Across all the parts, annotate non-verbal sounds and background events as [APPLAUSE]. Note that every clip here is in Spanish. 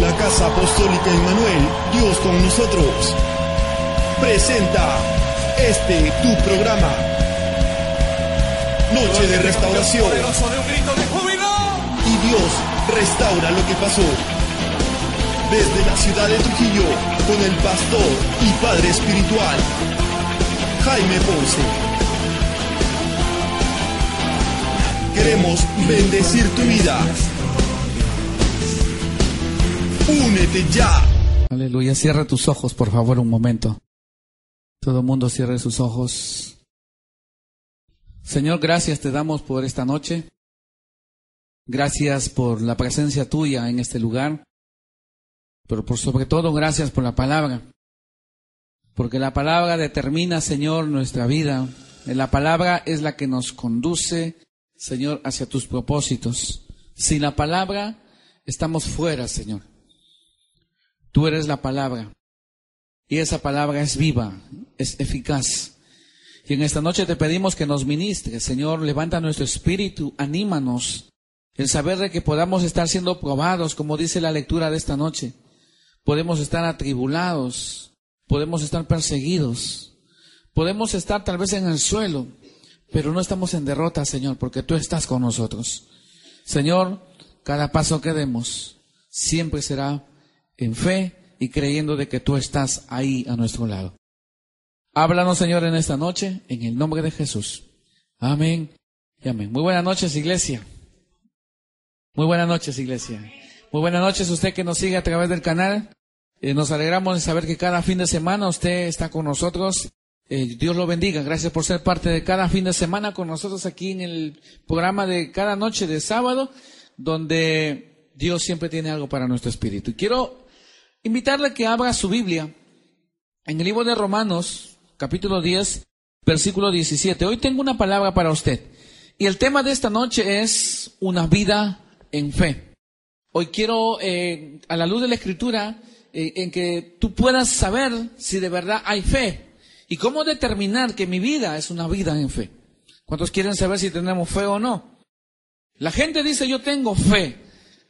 La Casa Apostólica Emmanuel, Dios con nosotros, presenta este tu programa. Noche de restauración. Y Dios restaura lo que pasó. Desde la ciudad de Trujillo, con el pastor y padre espiritual, Jaime Ponce. Queremos bendecir tu vida. Únete ya. Aleluya. Cierra tus ojos, por favor, un momento. Todo el mundo cierre sus ojos. Señor, gracias te damos por esta noche. Gracias por la presencia tuya en este lugar. Pero por sobre todo, gracias por la palabra. Porque la palabra determina, Señor, nuestra vida. La palabra es la que nos conduce, Señor, hacia tus propósitos. Sin la palabra, estamos fuera, Señor. Tú eres la palabra. Y esa palabra es viva, es eficaz. Y en esta noche te pedimos que nos ministres, Señor, levanta nuestro espíritu, anímanos, el saber de que podamos estar siendo probados, como dice la lectura de esta noche. Podemos estar atribulados, podemos estar perseguidos, podemos estar tal vez en el suelo, pero no estamos en derrota, Señor, porque tú estás con nosotros. Señor, cada paso que demos siempre será en fe y creyendo de que tú estás ahí a nuestro lado. Háblanos, Señor, en esta noche, en el nombre de Jesús. Amén y amén. Muy buenas noches, iglesia. Muy buenas noches, iglesia. Muy buenas noches, usted que nos sigue a través del canal. Eh, nos alegramos de saber que cada fin de semana usted está con nosotros. Eh, Dios lo bendiga. Gracias por ser parte de cada fin de semana con nosotros aquí en el programa de cada noche de sábado, donde Dios siempre tiene algo para nuestro espíritu. Quiero invitarle a que abra su Biblia en el libro de Romanos, capítulo 10, versículo 17. Hoy tengo una palabra para usted. Y el tema de esta noche es una vida en fe. Hoy quiero, eh, a la luz de la escritura, eh, en que tú puedas saber si de verdad hay fe y cómo determinar que mi vida es una vida en fe. ¿Cuántos quieren saber si tenemos fe o no? La gente dice yo tengo fe,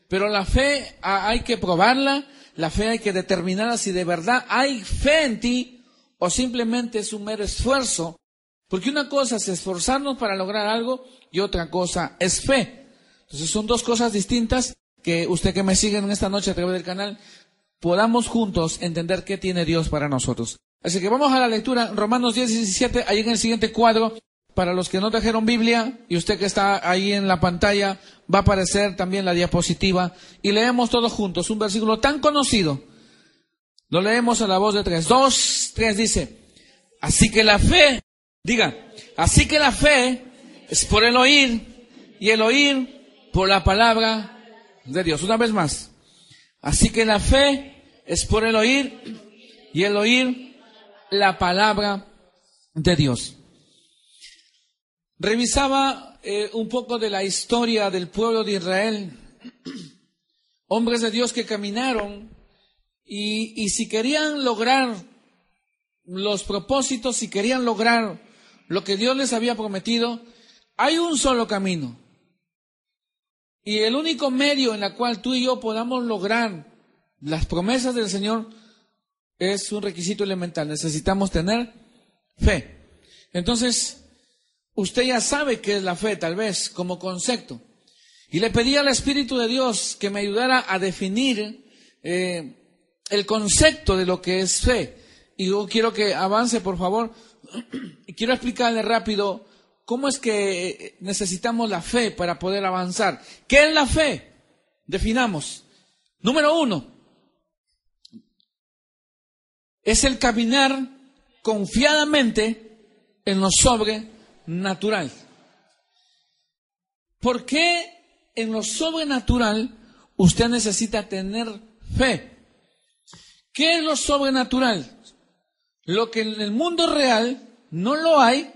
pero la fe ah, hay que probarla, la fe hay que determinarla si de verdad hay fe en ti o simplemente es un mero esfuerzo. Porque una cosa es esforzarnos para lograr algo y otra cosa es fe. Entonces son dos cosas distintas que usted que me sigue en esta noche a través del canal podamos juntos entender qué tiene Dios para nosotros. Así que vamos a la lectura, Romanos 10, 17, ahí en el siguiente cuadro, para los que no trajeron Biblia, y usted que está ahí en la pantalla, va a aparecer también la diapositiva, y leemos todos juntos un versículo tan conocido. Lo leemos a la voz de tres. Dos, tres dice, así que la fe, diga, así que la fe es por el oír, y el oír por la palabra de Dios. Una vez más. Así que la fe es por el oír y el oír la palabra de Dios. Revisaba eh, un poco de la historia del pueblo de Israel, [CLEARS THROAT] hombres de Dios que caminaron y, y si querían lograr los propósitos, si querían lograr lo que Dios les había prometido, hay un solo camino. Y el único medio en el cual tú y yo podamos lograr las promesas del Señor es un requisito elemental. Necesitamos tener fe. Entonces, usted ya sabe qué es la fe, tal vez, como concepto. Y le pedí al Espíritu de Dios que me ayudara a definir eh, el concepto de lo que es fe. Y yo quiero que avance, por favor. Y [CLEARS THROAT] quiero explicarle rápido ¿Cómo es que necesitamos la fe para poder avanzar? ¿Qué es la fe? Definamos. Número uno, es el caminar confiadamente en lo sobrenatural. ¿Por qué en lo sobrenatural usted necesita tener fe. ¿Qué es lo sobrenatural? Lo que en el mundo real no lo hay,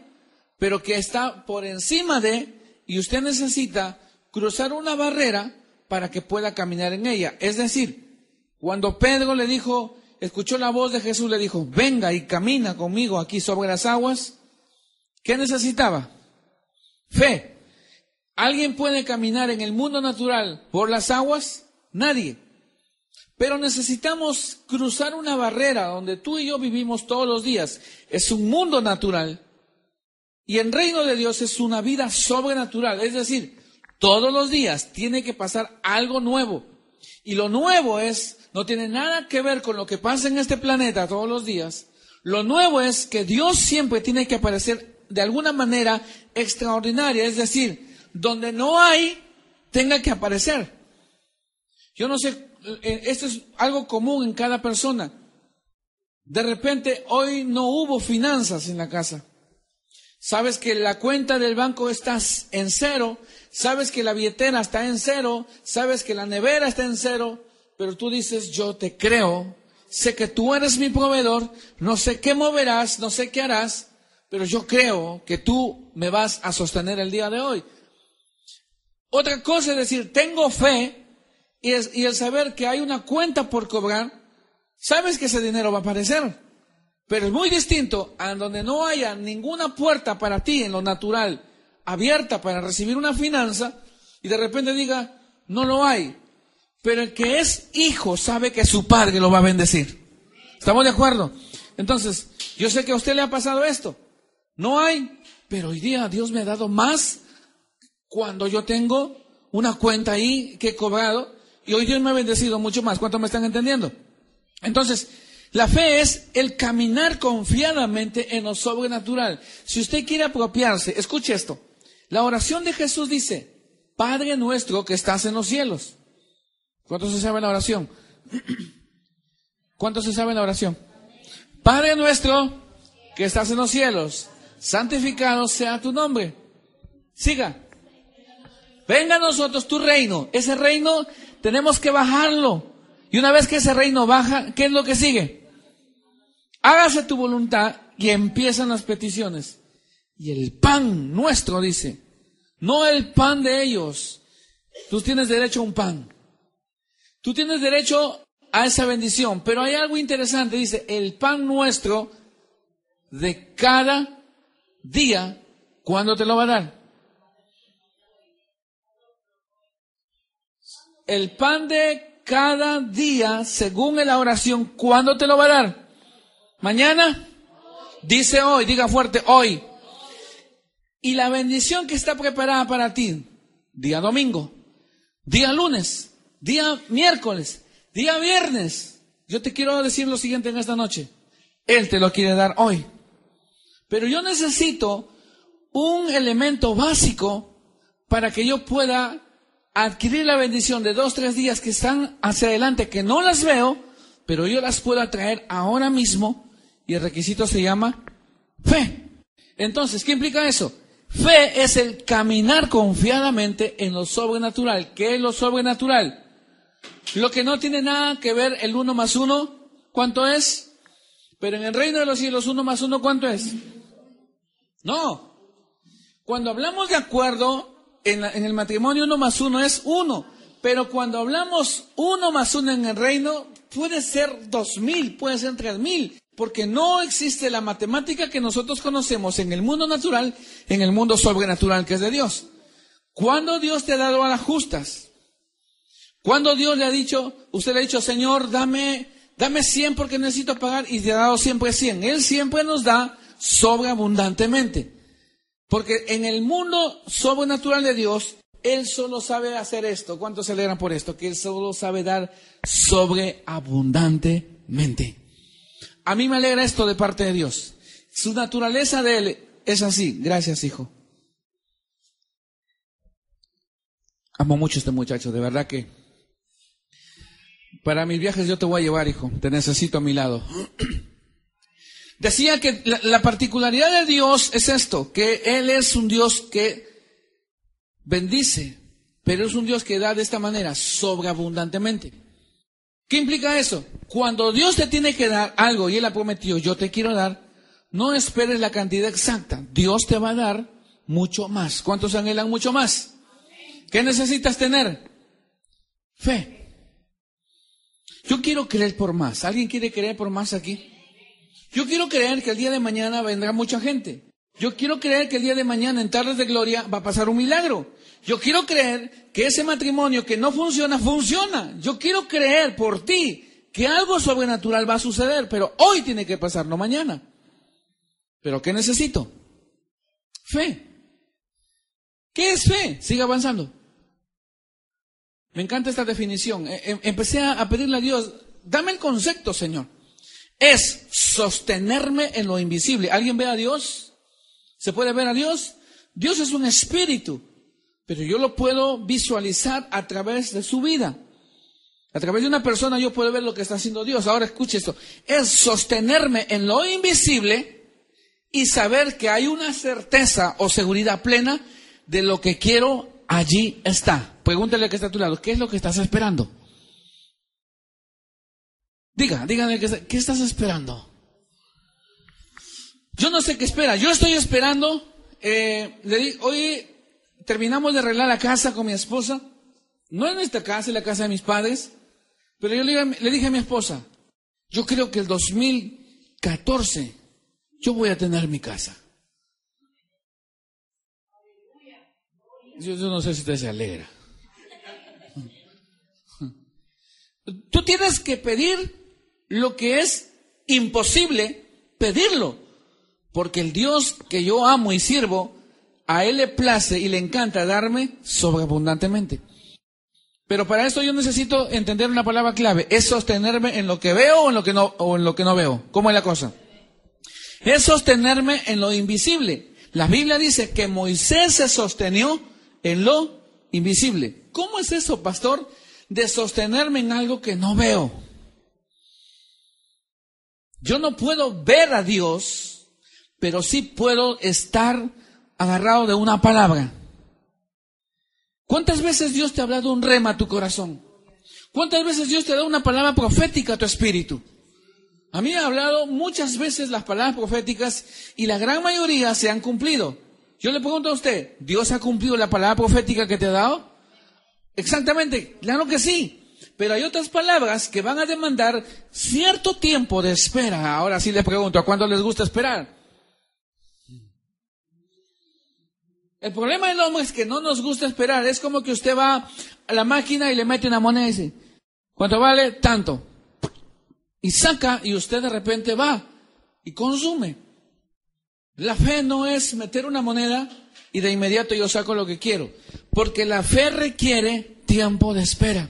pero que está por encima de, y usted necesita cruzar una barrera para que pueda caminar en ella. Es decir, cuando Pedro le dijo, escuchó la voz de Jesús, le dijo, venga y camina conmigo aquí sobre las aguas, ¿qué necesitaba? Fe. ¿Alguien puede caminar en el mundo natural por las aguas? Nadie. Pero necesitamos cruzar una barrera donde tú y yo vivimos todos los días. Es un mundo natural. Y el reino de Dios es una vida sobrenatural. Es decir, todos los días tiene que pasar algo nuevo. Y lo nuevo es, no tiene nada que ver con lo que pasa en este planeta todos los días. Lo nuevo es que Dios siempre tiene que aparecer de alguna manera extraordinaria. Es decir, donde no hay, tenga que aparecer. Yo no sé eh, esto es algo común en cada persona. De repente hoy no hubo finanzas en la casa. Sabes que la cuenta del banco está en cero, sabes que la billetera está en cero, sabes que la nevera está en cero, pero tú dices, yo te creo, sé que tú eres mi proveedor, no sé qué moverás, no sé qué harás, pero yo creo que tú me vas a sostener el día de hoy. Otra cosa es decir, tengo fe, y, el saber que hay una cuenta por cobrar, sabes que ese dinero va a aparecer. Pero es muy distinto a donde no haya ninguna puerta para ti en lo natural abierta para recibir una finanza y de repente diga, no lo hay. Pero el que es hijo sabe que su padre lo va a bendecir. ¿Estamos de acuerdo? Entonces, yo sé que a usted le ha pasado esto. No hay, pero hoy día Dios me ha dado más cuando yo tengo una cuenta ahí que he cobrado y hoy Dios me ha bendecido mucho más. ¿Cuánto me están entendiendo? Entonces, la fe es el caminar confiadamente en lo sobrenatural. Si usted quiere apropiarse, escuche esto. La oración de Jesús dice, Padre nuestro que estás en los cielos. ¿Cuánto se sabe la oración? [CLEARS THROAT] ¿Cuánto se sabe la oración? Padre nuestro que estás en los cielos, santificado sea tu nombre. Siga. Venga a nosotros tu reino. Ese reino tenemos que bajarlo. Y una vez que ese reino baja, ¿qué es lo que sigue? Hágase tu voluntad y empiezan las peticiones. Y el pan nuestro, dice, no el pan de ellos. Tú tienes derecho a un pan. Tú tienes derecho a esa bendición. Pero hay algo interesante, dice, el pan nuestro de cada día, ¿cuándo te lo va a dar? el pan de cada día, según la oración, ¿cuándo te lo va a dar? ¿Mañana? Dice hoy, diga fuerte, hoy. Y la bendición que está preparada para ti, día domingo, día lunes, día miércoles, día viernes. Yo te quiero decir lo siguiente en esta noche. Él te lo quiere dar hoy. Pero yo necesito un elemento básico para que yo pueda adquirir la bendición de dos, tres días que están hacia adelante, que no las veo, pero yo las puedo traer ahora mismo y el requisito se llama fe. Entonces, ¿qué implica eso? Fe es el caminar confiadamente en lo sobrenatural. ¿Qué es lo sobrenatural? Lo que no tiene nada que ver el uno más uno, ¿cuánto es? Pero en el reino de los cielos, uno más uno, ¿cuánto es? No. Cuando hablamos de acuerdo, en, el matrimonio uno más uno es uno. Pero cuando hablamos uno más uno en el reino, puede ser dos mil, puede ser tres mil, porque no existe la matemática que nosotros conocemos en el mundo natural, en el mundo sobrenatural que es de Dios. ¿Cuándo Dios te ha dado a las justas? ¿Cuándo Dios le ha dicho, usted le ha dicho, Señor, dame, dame 100 porque necesito pagar y te ha dado siempre 100? Él siempre nos da sobreabundantemente. Porque en el mundo sobrenatural de Dios, Él solo sabe hacer esto. ¿Cuántos se alegran por esto? Que Él solo sabe dar sobreabundantemente. A mí me alegra esto de parte de Dios. Su naturaleza de Él es así. Gracias, hijo. Amo mucho a este muchacho, de verdad que para mis viajes yo te voy a llevar, hijo. Te necesito a mi lado. [CLEARS THROAT] Decía que la, particularidad de Dios es esto, que Él es un Dios que bendice, pero es un Dios que da de esta manera, sobreabundantemente. ¿Qué implica eso? Cuando Dios te tiene que dar algo y Él ha prometido, yo te quiero dar, no esperes la cantidad exacta. Dios te va a dar mucho más. ¿Cuántos anhelan mucho más? ¿Qué necesitas tener? Fe. Yo quiero creer por más. ¿Alguien quiere creer por más aquí? Yo quiero creer que el día de mañana vendrá mucha gente. Yo quiero creer que el día de mañana en tardes de gloria va a pasar un milagro. Yo quiero creer que ese matrimonio que no funciona, funciona. Yo quiero creer por ti que algo sobrenatural va a suceder, pero hoy tiene que pasar, no mañana. ¿Pero qué necesito? Fe. ¿Qué es fe? Sigue avanzando. Me encanta esta definición. E, em, empecé a pedirle a Dios, dame el concepto, Señor. Es sostenerme en lo invisible. ¿Alguien ve a Dios? ¿Se puede ver a Dios? Dios es un espíritu pero yo lo puedo visualizar a través de su vida. A través de una persona yo puedo ver lo que está haciendo Dios. Ahora escuche esto. Es sostenerme en lo invisible y saber que hay una certeza o seguridad plena de lo que quiero allí está. Pregúntale que está a tu lado. ¿Qué es lo que estás esperando? Diga, dígame, ¿qué estás esperando? Yo no sé qué espera. Yo estoy esperando. Eh, le hoy terminamos de arreglar la casa con mi esposa. No en esta casa, en la casa de mis padres. Pero yo le, le dije a mi esposa, yo creo que el 2014 yo voy a tener mi casa. Yo, yo, no sé si usted se alegra. [LAUGHS] Tú tienes que pedir lo que es imposible pedirlo, porque el Dios que yo amo y sirvo a Él le place y le encanta darme sobreabundantemente. Pero para esto yo necesito entender una palabra clave. Es sostenerme en lo que veo o en lo que no, o en lo que no veo. ¿Cómo es la cosa? Es sostenerme en lo invisible. La Biblia dice que Moisés se sostenió en lo invisible. ¿Cómo es eso, pastor? De sostenerme en algo que no veo. Yo no puedo ver a Dios, pero sí puedo estar agarrado de una palabra. ¿Cuántas veces Dios te ha hablado un rema a tu corazón? ¿Cuántas veces Dios te ha dado una palabra profética a tu espíritu? A mí me ha hablado muchas veces las palabras proféticas y la gran mayoría se han cumplido. Yo le pregunto a usted, ¿Dios ha cumplido la palabra profética que te ha dado? Exactamente, claro que sí. Pero hay otras palabras que van a demandar cierto tiempo de espera. Ahora sí le pregunto, ¿a cuándo les gusta esperar? El problema del hombre es que no nos gusta esperar. Es como que usted va a la máquina y le mete una moneda y dice, ¿cuánto vale? Tanto. Y saca y usted de repente va y consume. La fe no es meter una moneda y de inmediato yo saco lo que quiero. Porque la fe requiere tiempo de espera.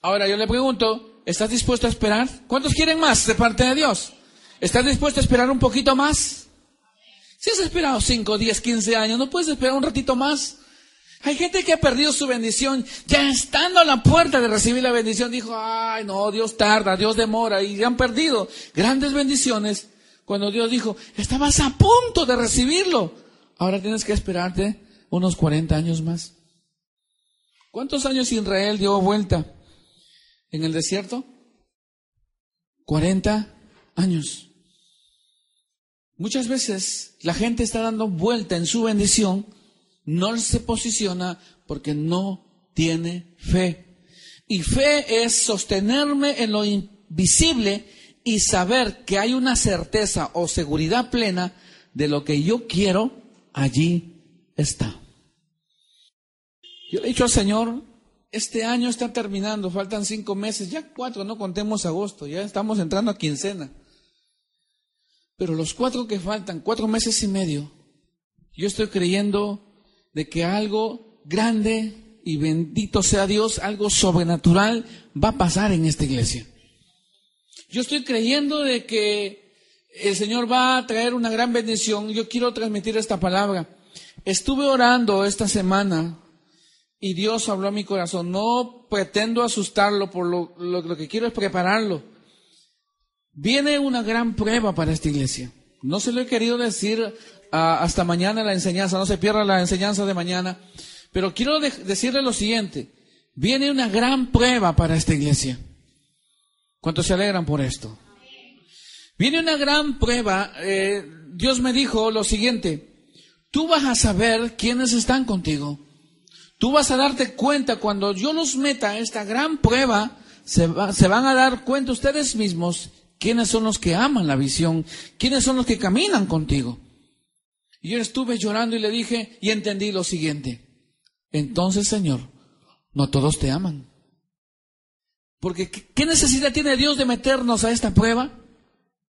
Ahora yo le pregunto, ¿estás dispuesto a esperar? ¿Cuántos quieren más de parte de Dios? ¿Estás dispuesto a esperar un poquito más? Si has esperado 5, 10, 15 años, ¿no puedes esperar un ratito más? Hay gente que ha perdido su bendición, ya estando a la puerta de recibir la bendición, dijo, ay no, Dios tarda, Dios demora, y han perdido grandes bendiciones cuando Dios dijo, estabas a punto de recibirlo. Ahora tienes que esperarte unos 40 años más. ¿Cuántos años Israel dio vuelta en el desierto? 40 años. Muchas veces la gente está dando vuelta en su bendición, no se posiciona porque no tiene fe. Y fe es sostenerme en lo invisible y saber que hay una certeza o seguridad plena de lo que yo quiero, allí está. Yo he dicho al Señor, este año está terminando, faltan cinco meses, ya cuatro, no contemos agosto, ya estamos entrando a quincena. Pero los cuatro que faltan, cuatro meses y medio, yo estoy creyendo de que algo grande y bendito sea Dios, algo sobrenatural va a pasar en esta iglesia. Yo estoy creyendo de que el Señor va a traer una gran bendición. Yo quiero transmitir esta palabra. Estuve orando esta semana y Dios habló a mi corazón. No pretendo asustarlo, por lo, lo que quiero es prepararlo. Viene una gran prueba para esta iglesia. No se lo he querido decir ah, hasta mañana la enseñanza, no se pierda la enseñanza de mañana, Pero quiero decirle lo siguiente. Viene una gran prueba para esta iglesia. ¿Cuántos se alegran por esto? Viene una gran prueba. Eh, Dios me dijo lo siguiente. Tú vas a saber quiénes están contigo. Tú vas a darte cuenta cuando yo los meta a esta gran prueba, se, se van a dar cuenta ustedes mismos quiénes son los que aman la visión, quiénes son los que caminan contigo. Y yo estuve llorando y le dije y entendí lo siguiente. Entonces, Señor, no todos te aman. Porque ¿qué necesidad tiene Dios de meternos a esta prueba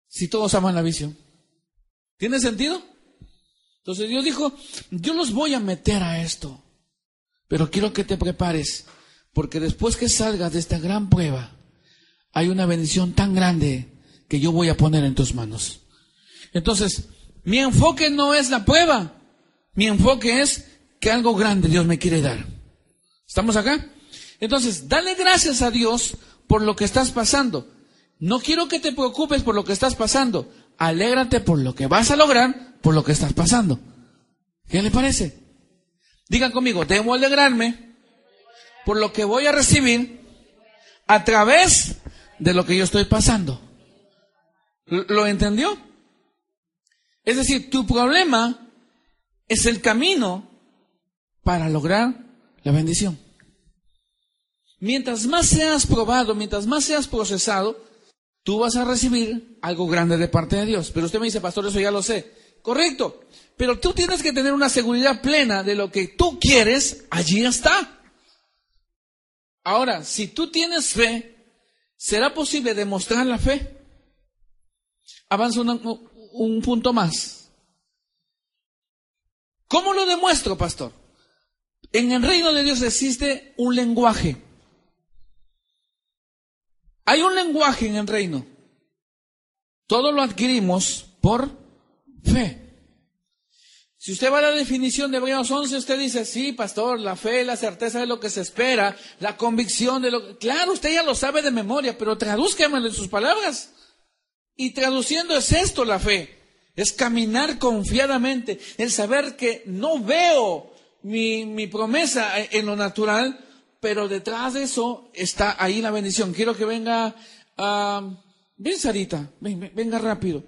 si todos aman la visión? ¿Tiene sentido? Entonces Dios dijo, yo los voy a meter a esto, pero quiero que te prepares, porque después que salgas de esta gran prueba, hay una bendición tan grande que yo voy a poner en tus manos. Entonces, mi enfoque no es la prueba, mi enfoque es que algo grande Dios me quiere dar. ¿Estamos acá? Entonces, dale gracias a Dios por lo que estás pasando. No quiero que te preocupes por lo que estás pasando. Alégrate por lo que vas a lograr, por lo que estás pasando. ¿Qué le parece? Digan conmigo, debo alegrarme por lo que voy a recibir a través de lo que yo estoy pasando. ¿Lo entendió? Es decir, tu problema es el camino para lograr la bendición. Mientras más seas probado, mientras más seas procesado, tú vas a recibir algo grande de parte de Dios. Pero usted me dice, pastor, eso ya lo sé. Correcto. Pero tú tienes que tener una seguridad plena de lo que tú quieres, allí está. Ahora, si tú tienes fe, ¿será posible demostrar la fe? Avanza un punto más. ¿Cómo lo demuestro, pastor? En el reino de Dios existe un lenguaje. Hay un lenguaje en el reino. Todo lo adquirimos por fe. Si usted va a la definición de Hebreos 11, usted dice, sí, pastor, la fe, la certeza de lo que se espera, la convicción de lo que... Claro, usted ya lo sabe de memoria, pero tradúzcamelo en sus palabras. Y traduciendo es esto la fe. Es caminar confiadamente, el saber que no veo mi, mi promesa en lo natural, pero detrás de eso está ahí la bendición. Quiero que venga, uh, ven Sarita, ven, venga rápido.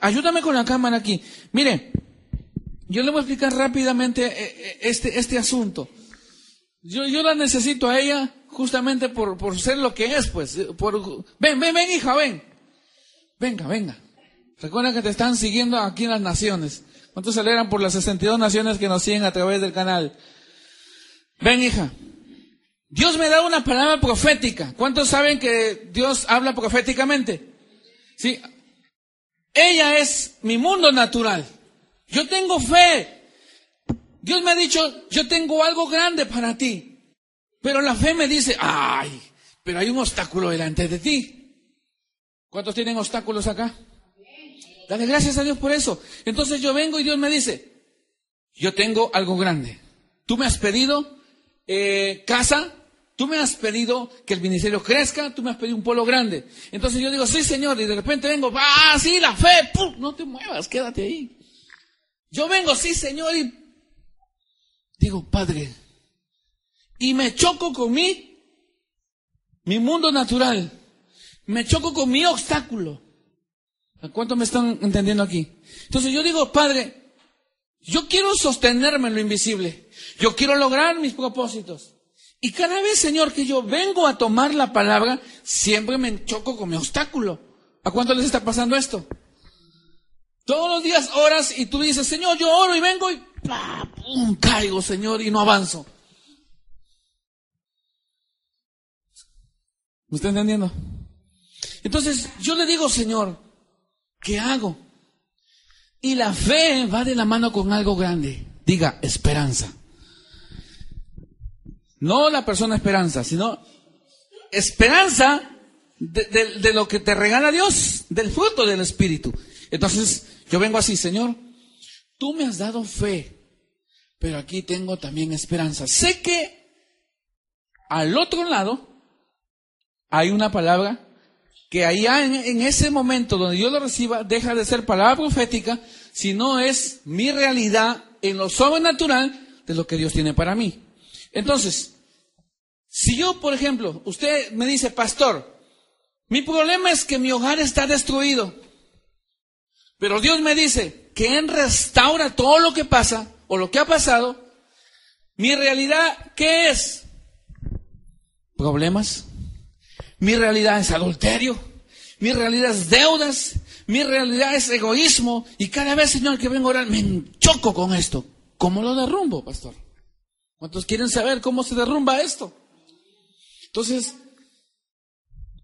ayúdame con la cámara aquí. Mire, yo le voy a explicar rápidamente eh, eh, este, este asunto. Yo, la necesito a ella justamente por, por ser lo que es, pues. Por, ven, ven, ven, hija, ven. Venga, venga. Recuerda que te están siguiendo aquí en las naciones. ¿Cuántos celebran por las 62 naciones que nos siguen a través del canal? Ven, hija. Dios me da una palabra profética. ¿Cuántos saben que Dios habla proféticamente? Sí. Ella es mi mundo natural. Yo tengo fe. Dios me ha dicho, yo tengo algo grande para ti. Pero la fe me dice, ay, pero hay un obstáculo delante de ti. ¿Cuántos tienen obstáculos acá? Dale gracias a Dios por eso. Entonces yo vengo y Dios me dice, yo tengo algo grande. Tú me has pedido eh, casa, Tú me has pedido que el ministerio crezca, tú me has pedido un pueblo grande. Entonces yo digo, sí, Señor, y de repente vengo, ah, sí, la fe, ¡pum! no te muevas, quédate ahí. Yo vengo, sí, Señor, y digo, Padre, y me choco con mí, mi mundo natural, me choco con mi obstáculo. ¿A cuánto me están entendiendo aquí? Entonces yo digo, Padre, yo quiero sostenerme en lo invisible, yo quiero lograr mis propósitos. Y cada vez, Señor, que yo vengo a tomar la palabra, siempre me choco con mi obstáculo. ¿A cuánto les está pasando esto? Todos los días oras y tú dices, Señor, yo oro y vengo y ¡pum! caigo, Señor, y no avanzo. ¿Me está entendiendo? Entonces yo le digo, Señor, ¿qué hago? Y la fe va de la mano con algo grande. Diga, esperanza. No la persona esperanza, sino esperanza de, lo que te regala Dios, del fruto del Espíritu. Entonces, yo vengo así, Señor, tú me has dado fe, pero aquí tengo también esperanza. Sé que al otro lado hay una palabra que allá en, en, ese momento donde yo lo reciba deja de ser palabra profética, sino es mi realidad en lo sobrenatural de lo que Dios tiene para mí. Entonces, si yo, por ejemplo, usted me dice, pastor, mi problema es que mi hogar está destruido, pero Dios me dice que Él restaura todo lo que pasa o lo que ha pasado, mi realidad, ¿qué es? Problemas. Mi realidad es adulterio. Mi realidad es deudas. Mi realidad es egoísmo. Y cada vez, Señor, que vengo a orar, me choco con esto. ¿Cómo lo derrumbo, pastor? ¿Cuántos quieren saber cómo se derrumba esto? Entonces,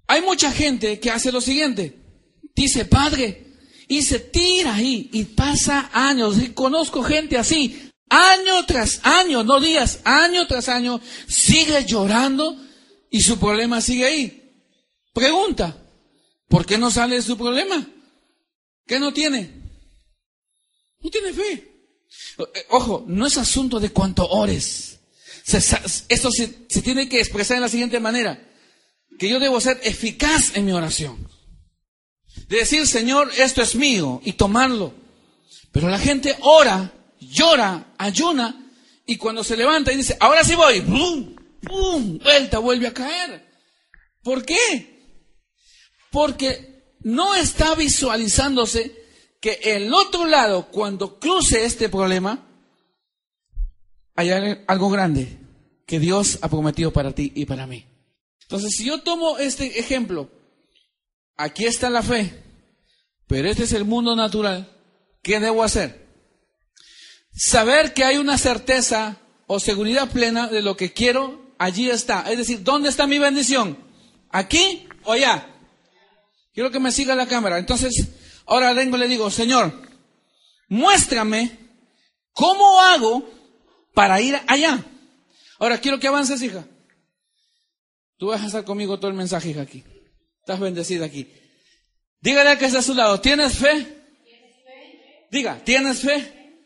hay mucha gente que hace lo siguiente. Dice, Padre, y se tira ahí y pasa años. Y conozco gente así, año tras año, no días, año tras año, sigue llorando y su problema sigue ahí. Pregunta, ¿por qué no sale de su problema? ¿Qué no tiene? No tiene fe. Eh, ojo, no es asunto de cuánto ores. esto se, se tiene que expresar en la siguiente manera. Que yo debo ser eficaz en mi oración. De decir, Señor, esto es mío y tomarlo. Pero la gente ora, llora, ayuna y cuando se levanta y dice, ahora sí voy, ¡bum! ¡Bum! Vuelta, vuelve a caer. ¿Por qué? Porque no está visualizándose que el otro lado, cuando cruce este problema, hay algo grande que Dios ha prometido para ti y para mí. Entonces, si yo tomo este ejemplo, aquí está la fe, pero este es el mundo natural, ¿qué debo hacer? Saber que hay una certeza o seguridad plena de lo que quiero, allí está. Es decir, ¿dónde está mi bendición? ¿Aquí o allá? Quiero que me siga la cámara. Entonces, Ahora vengo y le digo, Señor, muéstrame cómo hago para ir allá. Ahora quiero que avances, hija. Tú vas a estar conmigo todo el mensaje, hija, aquí. Estás bendecida aquí. Dígale que está a su lado, ¿tienes fe? Diga, ¿tienes fe?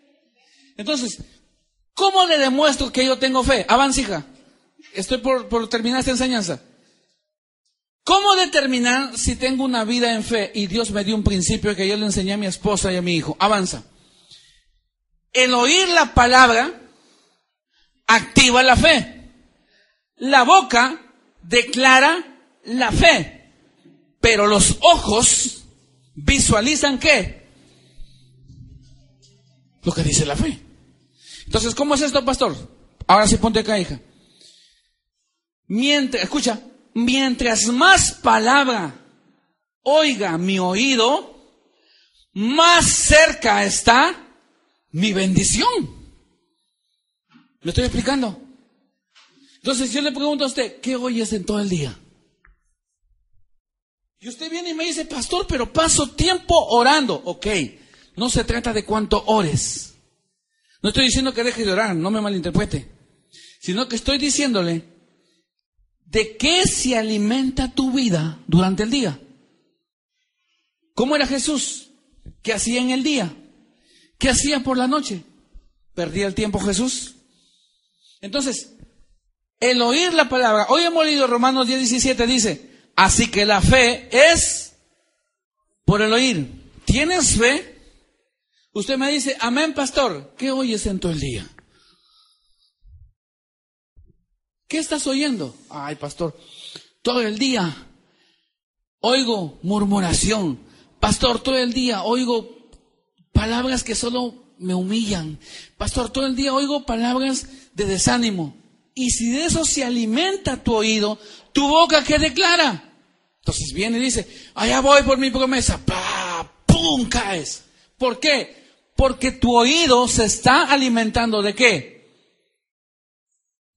Entonces, ¿cómo le demuestro que yo tengo fe? Avanza, hija. Estoy por, por terminar esta enseñanza. ¿Cómo determinar si tengo una vida en fe? Y Dios me dio un principio que yo le enseñé a mi esposa y a mi hijo. Avanza. El oír la palabra activa la fe. La boca declara la fe. Pero los ojos visualizan qué? Lo que dice la fe. Entonces, ¿cómo es esto, pastor? Ahora sí ponte acá, hija. Mientras, escucha, mientras más palabra oiga mi oído, más cerca está mi bendición. ¿Me estoy explicando? Entonces yo le pregunto a usted, ¿qué oyes en todo el día? Y usted viene y me dice, pastor, pero paso tiempo orando. Ok, no se trata de cuánto ores. No estoy diciendo que deje de orar, no me malinterprete. Sino que estoy diciéndole ¿De qué se alimenta tu vida durante el día? ¿Cómo era Jesús? ¿Qué hacía en el día? ¿Qué hacía por la noche? ¿Perdía el tiempo Jesús? Entonces, el oír la palabra, hoy hemos leído Romanos 10, 17, dice, así que la fe es por el oír. ¿Tienes fe? Usted me dice, amén, pastor, ¿qué oyes en todo el día? ¿Qué estás oyendo? Ay, pastor, todo el día oigo murmuración. Pastor, todo el día oigo palabras que solo me humillan. Pastor, todo el día oigo palabras de desánimo. Y si de eso se alimenta tu oído, tu boca que declara. Entonces viene y dice, allá voy por mi promesa. ¡Pum! Caes. ¿Por qué? Porque tu oído se está alimentando de qué?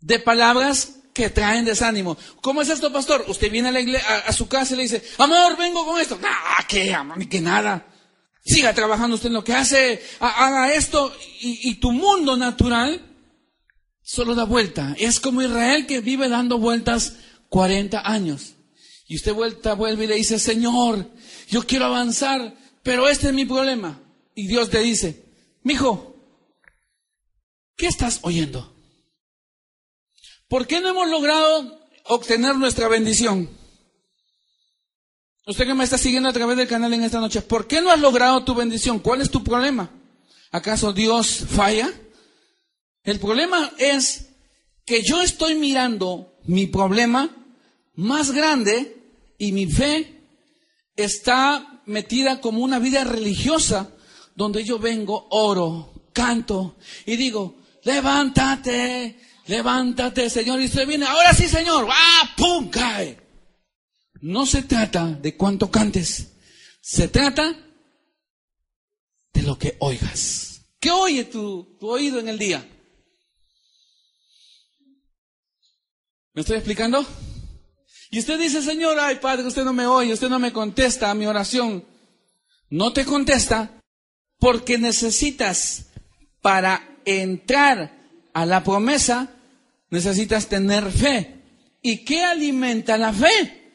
De palabras que traen desánimo. ¿Cómo es esto, pastor? Usted viene a, la iglesia, a, su casa y le dice, amor, vengo con esto. Ah, ¿qué, amor? Ni que nada. Siga trabajando usted en lo que hace, haga esto, y, y tu mundo natural solo da vuelta. Es como Israel que vive dando vueltas 40 años. Y usted vuelta, vuelve y le dice, Señor, yo quiero avanzar, pero este es mi problema. Y Dios le dice, mijo, ¿qué estás oyendo? ¿Por qué no hemos logrado obtener nuestra bendición? Usted que me está siguiendo a través del canal en esta noche, ¿por qué no has logrado tu bendición? ¿Cuál es tu problema? ¿Acaso Dios falla? El problema es que yo estoy mirando mi problema más grande y mi fe está metida como una vida religiosa donde yo vengo, oro, canto y digo, levántate, levántate, Señor. Y usted viene, ahora sí, Señor, ¡ah, pum! cae. No se trata de cuánto cantes, se trata de lo que oigas. ¿Qué oye tu, tu oído en el día? ¿Me estoy explicando? Y usted dice, Señor, ay Padre, usted no me oye, usted no me contesta a mi oración. No te contesta porque necesitas para entrar a la promesa, necesitas tener fe. ¿Y qué alimenta la fe?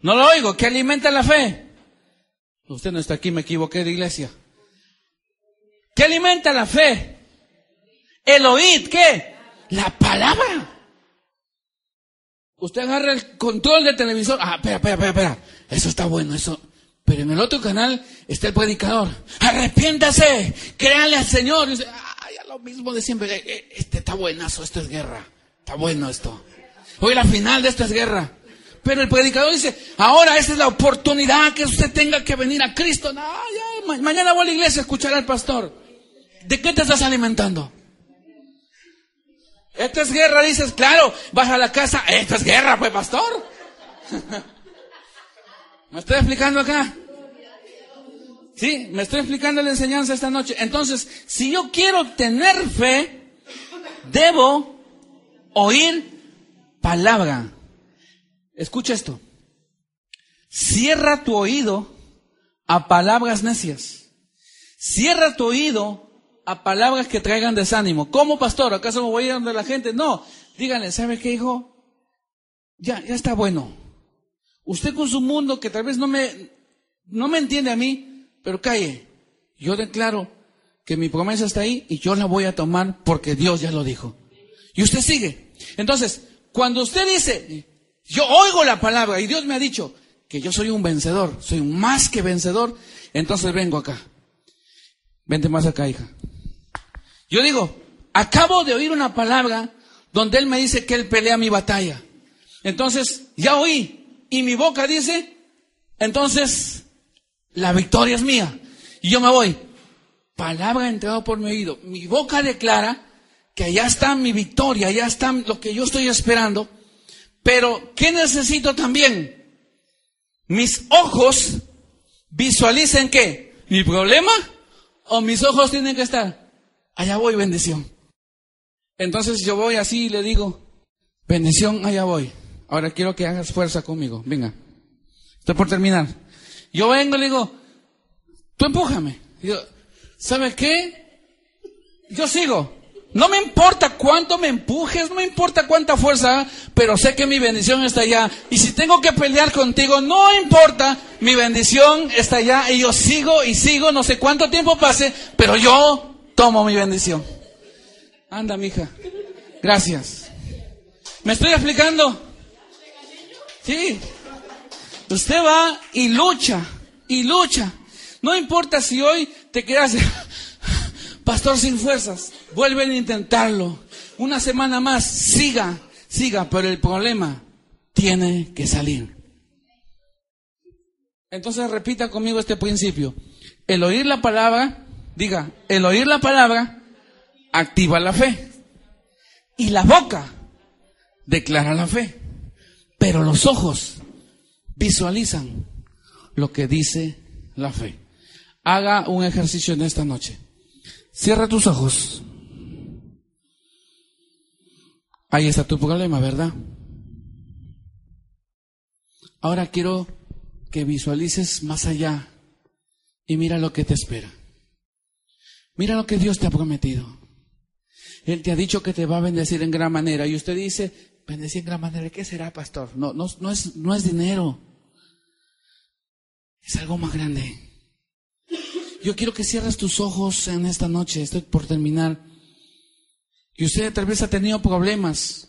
No lo oigo, ¿qué alimenta la fe? Usted no está aquí, me equivoqué de iglesia. ¿Qué alimenta la fe? El oír, ¿qué? La palabra. Usted agarra el control del televisor. Ah, espera, espera, espera, espera. Eso está bueno, eso. Pero en el otro canal está el predicador. Arrepiéntase, créale al Señor. Mismo de siempre. Eh, eh, este está buenazo, esto es guerra. Está bueno esto. Hoy la final de esto es guerra. Pero el predicador dice, ahora esa es la oportunidad que usted tenga que venir a Cristo. No, ya, mañana voy a la iglesia a escuchar al pastor. ¿De qué te estás alimentando? Esto es guerra, dices, claro, vas a la casa, esto es guerra, pues pastor. [LAUGHS] ¿Me estoy explicando acá? Sí, me estoy explicando la enseñanza esta noche. Entonces, si yo quiero tener fe, debo oír palabra. Escucha esto. Cierra tu oído a palabras necias. Cierra tu oído a palabras que traigan desánimo. ¿Cómo, pastor? ¿Acaso me voy a ir donde la gente? No. Díganle, ¿sabe qué, hijo? Ya, ya está bueno. Usted con su mundo que tal vez no me, no me entiende a mí, pero calle. Yo declaro que mi promesa está ahí y yo la voy a tomar porque Dios ya lo dijo. Y usted sigue. Entonces, cuando usted dice, yo oigo la palabra y Dios me ha dicho que yo soy un vencedor, soy más que vencedor, entonces vengo acá. Vente más acá, hija. Yo digo, acabo de oír una palabra donde Él me dice que Él pelea mi batalla. Entonces, ya oí. Y mi boca dice, entonces, la victoria es mía. Y yo me voy. Palabra entrada por mi oído. Mi boca declara que allá está mi victoria, allá está lo que yo estoy esperando. Pero, ¿qué necesito también? Mis ojos visualicen qué? ¿Mi problema? ¿O mis ojos tienen que estar? allá voy, bendición. Entonces yo voy así y le digo, bendición, allá voy. Ahora quiero que hagas fuerza conmigo. Venga. Estoy por terminar. Yo vengo y le digo, tú empújame. Digo, ¿sabes qué? Yo sigo. No me importa cuánto me empujes, no me importa cuánta fuerza, pero sé que mi bendición está allá. Y si tengo que pelear contigo, no importa, mi bendición está allá. Y yo sigo y sigo, no sé cuánto tiempo pase, pero yo tomo mi bendición. Anda, mija. Gracias. ¿Me estoy explicando? Sí. Usted va y lucha, y lucha. No importa si hoy te quedas, [LAUGHS] pastor sin fuerzas, vuelven a intentarlo. Una semana más, siga, siga, pero el problema tiene que salir. Entonces repita conmigo este principio. El oír la palabra Diga, el oír la palabra activa la fe. Y la boca declara la fe. Pero los ojos visualizan lo que dice la fe. Haga un ejercicio en esta noche. Cierra tus ojos. Ahí está tu problema, ¿verdad? Ahora quiero que visualices más allá y mira lo que te espera. Mira lo que Dios te ha prometido. Él te ha dicho que te va a bendecir en gran manera. Y usted dice, bendecir en gran manera, ¿qué será, pastor? No, no, no, es, no es dinero. Es algo más grande. Yo quiero que cierres tus ojos en esta noche. Estoy por terminar. Y usted tal vez ha tenido problemas.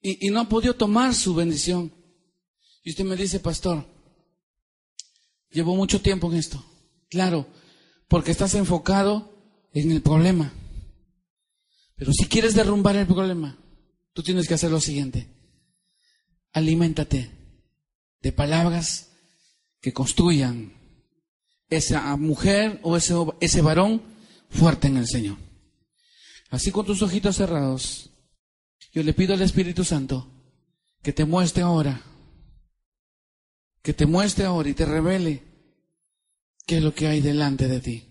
Y, y no ha podido tomar su bendición. Y usted me dice, pastor, llevo mucho tiempo en esto. Claro, porque estás enfocado en el problema. Pero si quieres derrumbar el problema, tú tienes que hacer lo siguiente. Aliméntate de palabras que construyan esa mujer o ese, ese varón fuerte en el Señor. Así con tus ojitos cerrados, yo le pido al Espíritu Santo que te muestre ahora, que te muestre ahora y te revele qué es lo que hay delante de ti.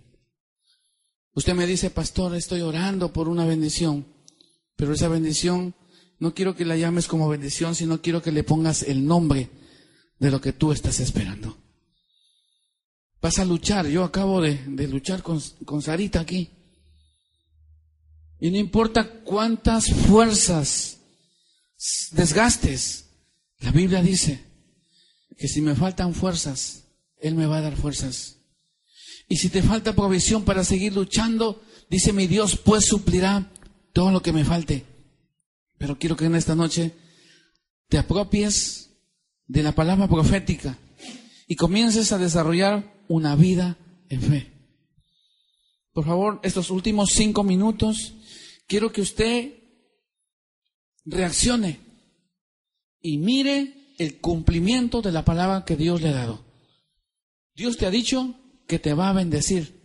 Usted me dice, pastor, estoy orando por una bendición, pero esa bendición no quiero que la llames como bendición, sino quiero que le pongas el nombre de lo que tú estás esperando. Vas a luchar, yo acabo de, luchar con, Sarita aquí. Y no importa cuántas fuerzas desgastes, la Biblia dice que si me faltan fuerzas, Él me va a dar fuerzas. Y si te falta provisión para seguir luchando, dice mi Dios, pues suplirá todo lo que me falte. Pero quiero que en esta noche te apropies de la palabra profética y comiences a desarrollar una vida en fe. Por favor, estos últimos cinco minutos, quiero que usted reaccione y mire el cumplimiento de la palabra que Dios le ha dado. Dios te ha dicho que te va a bendecir.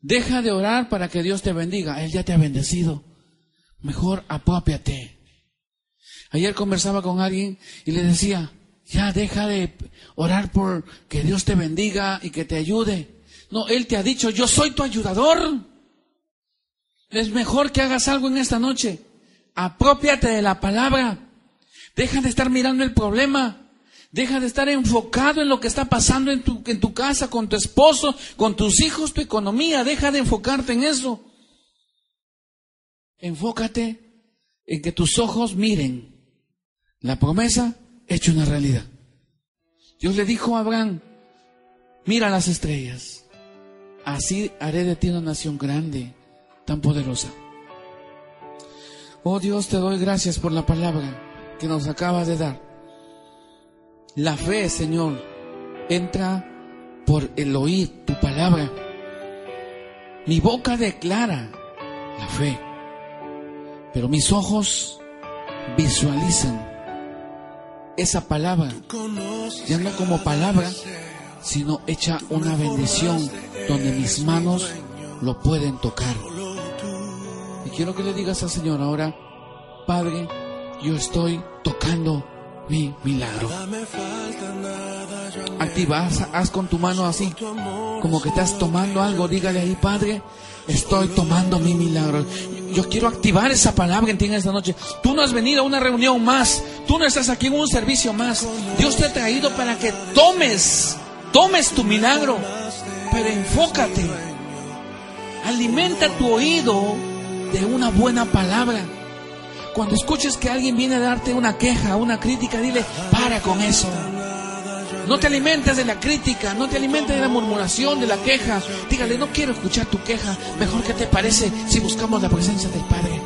Deja de orar para que Dios te bendiga. Él ya te ha bendecido. Mejor apópiate. Ayer conversaba con alguien y le decía, ya deja de orar por que Dios te bendiga y que te ayude. No, Él te ha dicho, yo soy tu ayudador. Es mejor que hagas algo en esta noche. Apropiate de la palabra. Deja de estar mirando el problema. Deja de estar enfocado en lo que está pasando en tu, en tu casa, con tu esposo, con tus hijos, tu economía. Deja de enfocarte en eso. Enfócate en que tus ojos miren la promesa hecha una realidad. Dios le dijo a Abraham, mira las estrellas, así haré de ti una nación grande, tan poderosa. Oh Dios, te doy gracias por la palabra que nos acabas de dar. La fe, Señor, entra por el oír tu palabra. Mi boca declara la fe, pero mis ojos visualizan esa palabra, ya no como palabra, sino hecha una bendición donde mis manos lo pueden tocar. Y quiero que le digas al Señor ahora, Padre, yo estoy tocando mi milagro. Activa, haz, con tu mano así, como que estás tomando algo. Dígale ahí, Padre, estoy tomando mi milagro. Yo quiero activar esa palabra en ti en esta noche. Tú no has venido a una reunión más. Tú no estás aquí en un servicio más. Dios te ha traído para que tomes, tomes tu milagro. Pero enfócate. Alimenta tu oído de una buena palabra. Cuando escuches que alguien viene a darte una queja, una crítica, dile, para con eso. No te alimentes de la crítica, no te alimentes de la murmuración, de la queja. Dígale, no quiero escuchar tu queja. Mejor que te parece si buscamos la presencia del Padre.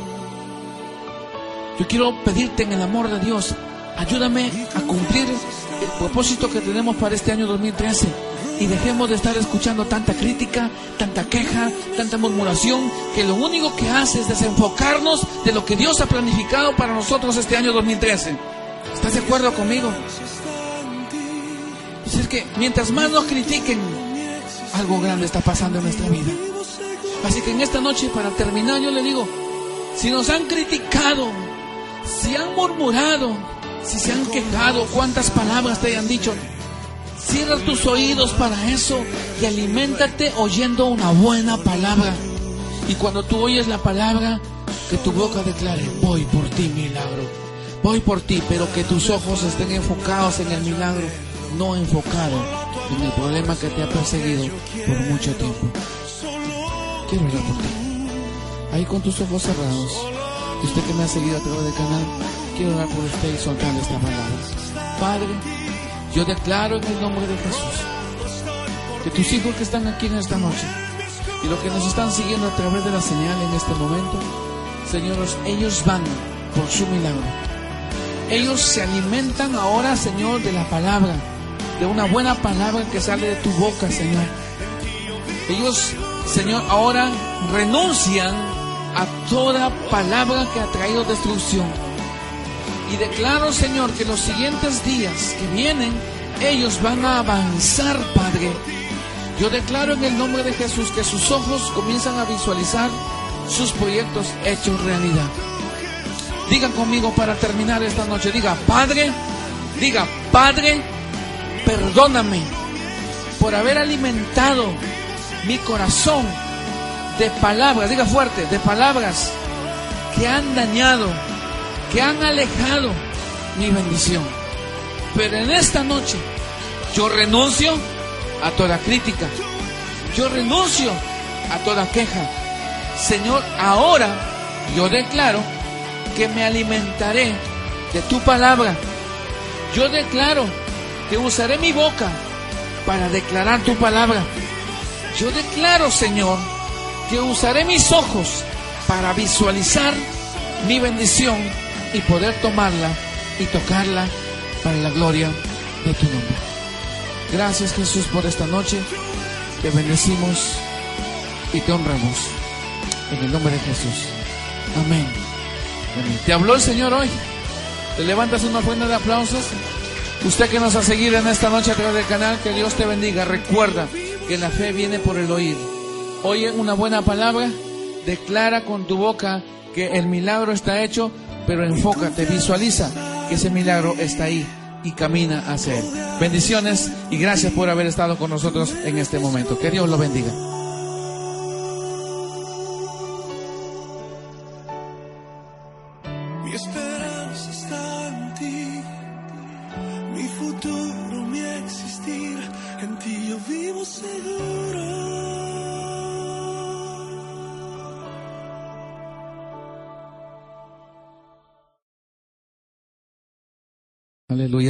Yo quiero pedirte en el amor de Dios, ayúdame a cumplir el propósito que tenemos para este año 2013 y dejemos de estar escuchando tanta crítica, tanta queja, tanta murmuración, que lo único que hace es desenfocarnos de lo que Dios ha planificado para nosotros este año 2013. ¿Estás de acuerdo conmigo? Pues es que mientras más nos critiquen, algo grande está pasando en nuestra vida. Así que en esta noche, para terminar, yo le digo, si nos han criticado, si han murmurado, si se han quejado, cuántas palabras te hayan dicho, Cierra tus oídos para eso y aliméntate oyendo una buena palabra. Y cuando tú oyes la palabra, que tu boca declare, voy por ti, milagro. Voy por ti, pero que tus ojos estén enfocados en el milagro, no enfocado en el problema que te ha perseguido por mucho tiempo. Quiero orar por ti. Ahí con tus ojos cerrados. usted que me ha seguido a través del canal, quiero orar por usted y soltarle esta palabra. Padre, yo declaro en el nombre de Jesús que tus hijos que están aquí en esta noche y los que nos están siguiendo a través de la señal en este momento, señores, ellos van por su milagro. Ellos se alimentan ahora, Señor, de la palabra, de una buena palabra que sale de tu boca, Señor. Ellos Señor, ahora renuncian a toda palabra que ha traído destrucción. Y declaro, Señor, que los siguientes días que vienen, ellos van a avanzar, Padre. Yo declaro en el nombre de Jesús que sus ojos comienzan a visualizar sus proyectos hechos realidad. Digan conmigo para terminar esta noche, diga, Padre, diga, Padre, perdóname por haber alimentado mi corazón de palabras, diga fuerte, de palabras que han dañado, que han alejado mi bendición. Pero en esta noche yo renuncio a toda crítica, yo renuncio a toda queja. Señor, ahora yo declaro que me alimentaré de tu palabra. Yo declaro que usaré mi boca para declarar tu palabra. Yo declaro, Señor, que usaré mis ojos para visualizar mi bendición y poder tomarla y tocarla para la gloria de tu nombre. Gracias Jesús por esta noche. Te bendecimos y te honramos. En el nombre de Jesús. Amén. Te habló el Señor hoy. Te levantas una fuente de aplausos. Usted que nos ha seguido en esta noche a través del canal, que Dios te bendiga. Recuerda que la fe viene por el oír. Oye una buena palabra, declara con tu boca que el milagro está hecho, pero enfócate, visualiza que ese milagro está ahí y camina hacia él. Bendiciones y gracias por haber estado con nosotros en este momento. Que Dios lo bendiga.